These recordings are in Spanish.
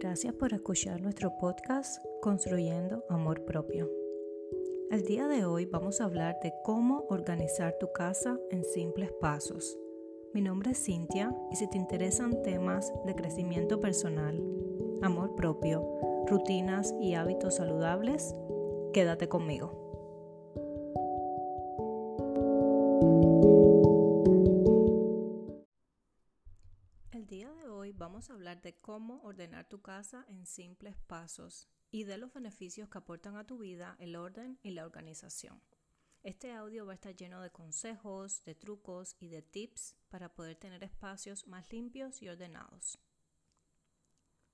Gracias por escuchar nuestro podcast Construyendo Amor Propio. El día de hoy vamos a hablar de cómo organizar tu casa en simples pasos. Mi nombre es Cintia y si te interesan temas de crecimiento personal, amor propio, rutinas y hábitos saludables, quédate conmigo. Vamos a hablar de cómo ordenar tu casa en simples pasos y de los beneficios que aportan a tu vida el orden y la organización. Este audio va a estar lleno de consejos, de trucos y de tips para poder tener espacios más limpios y ordenados.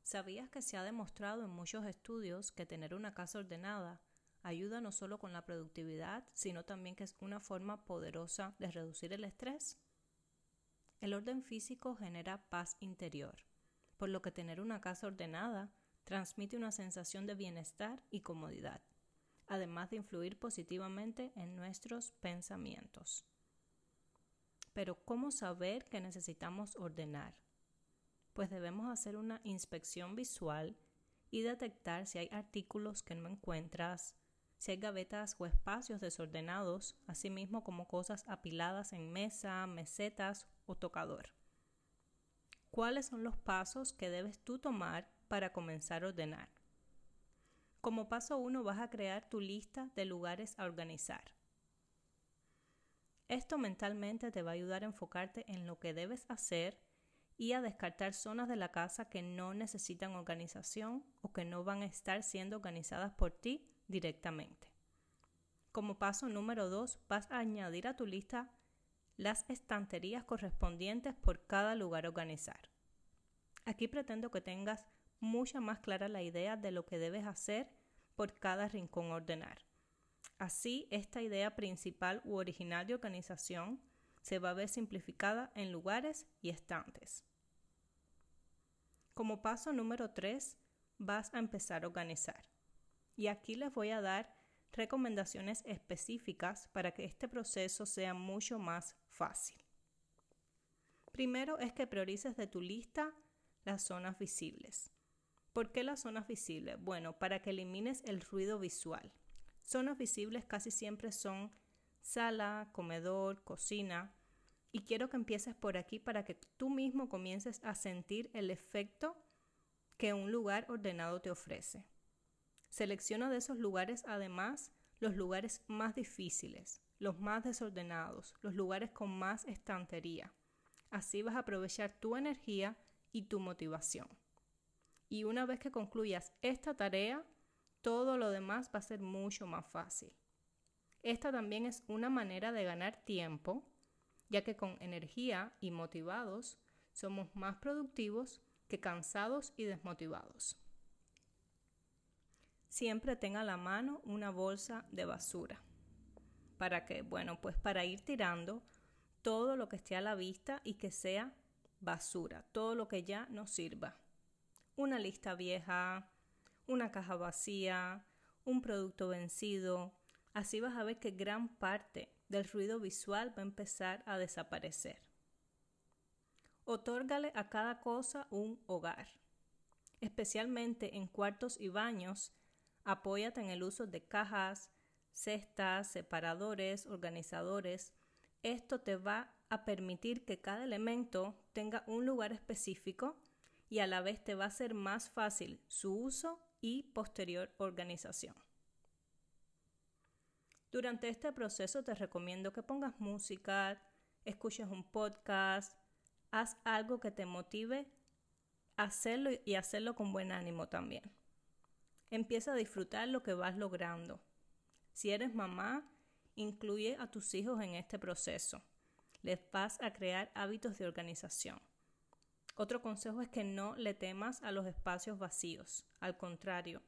¿Sabías que se ha demostrado en muchos estudios que tener una casa ordenada ayuda no solo con la productividad, sino también que es una forma poderosa de reducir el estrés? El orden físico genera paz interior, por lo que tener una casa ordenada transmite una sensación de bienestar y comodidad, además de influir positivamente en nuestros pensamientos. Pero ¿cómo saber que necesitamos ordenar? Pues debemos hacer una inspección visual y detectar si hay artículos que no encuentras, si hay gavetas o espacios desordenados, asimismo como cosas apiladas en mesa, mesetas o tocador. ¿Cuáles son los pasos que debes tú tomar para comenzar a ordenar? Como paso uno vas a crear tu lista de lugares a organizar. Esto mentalmente te va a ayudar a enfocarte en lo que debes hacer y a descartar zonas de la casa que no necesitan organización o que no van a estar siendo organizadas por ti directamente. Como paso número 2, vas a añadir a tu lista las estanterías correspondientes por cada lugar organizar. Aquí pretendo que tengas mucha más clara la idea de lo que debes hacer por cada rincón ordenar. Así, esta idea principal u original de organización se va a ver simplificada en lugares y estantes. Como paso número 3, vas a empezar a organizar. Y aquí les voy a dar recomendaciones específicas para que este proceso sea mucho más fácil. Primero es que priorices de tu lista las zonas visibles. ¿Por qué las zonas visibles? Bueno, para que elimines el ruido visual. Zonas visibles casi siempre son sala, comedor, cocina. Y quiero que empieces por aquí para que tú mismo comiences a sentir el efecto que un lugar ordenado te ofrece. Selecciona de esos lugares además los lugares más difíciles, los más desordenados, los lugares con más estantería. Así vas a aprovechar tu energía y tu motivación. Y una vez que concluyas esta tarea, todo lo demás va a ser mucho más fácil. Esta también es una manera de ganar tiempo, ya que con energía y motivados somos más productivos que cansados y desmotivados siempre tenga a la mano una bolsa de basura. ¿Para que Bueno, pues para ir tirando todo lo que esté a la vista y que sea basura, todo lo que ya no sirva. Una lista vieja, una caja vacía, un producto vencido. Así vas a ver que gran parte del ruido visual va a empezar a desaparecer. Otórgale a cada cosa un hogar, especialmente en cuartos y baños Apóyate en el uso de cajas, cestas, separadores, organizadores. Esto te va a permitir que cada elemento tenga un lugar específico y a la vez te va a ser más fácil su uso y posterior organización. Durante este proceso te recomiendo que pongas música, escuches un podcast, haz algo que te motive a hacerlo y hacerlo con buen ánimo también. Empieza a disfrutar lo que vas logrando. Si eres mamá, incluye a tus hijos en este proceso. Les vas a crear hábitos de organización. Otro consejo es que no le temas a los espacios vacíos. Al contrario,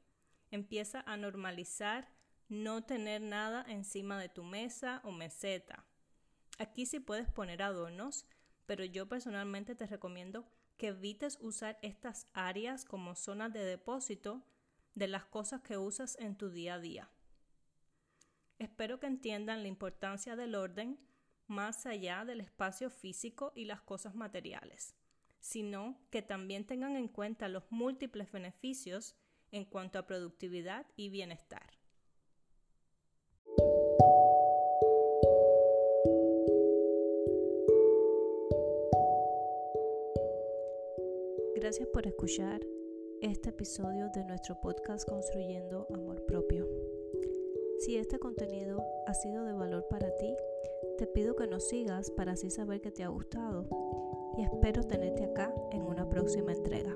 empieza a normalizar no tener nada encima de tu mesa o meseta. Aquí sí puedes poner adornos, pero yo personalmente te recomiendo que evites usar estas áreas como zonas de depósito de las cosas que usas en tu día a día. Espero que entiendan la importancia del orden más allá del espacio físico y las cosas materiales. sino que también tengan en cuenta los múltiples beneficios en cuanto a productividad y bienestar. Gracias por escuchar este episodio de nuestro podcast Construyendo Amor Propio. Si este contenido ha sido de valor para ti, te pido que nos sigas para así saber que te ha gustado y espero tenerte acá en una próxima entrega.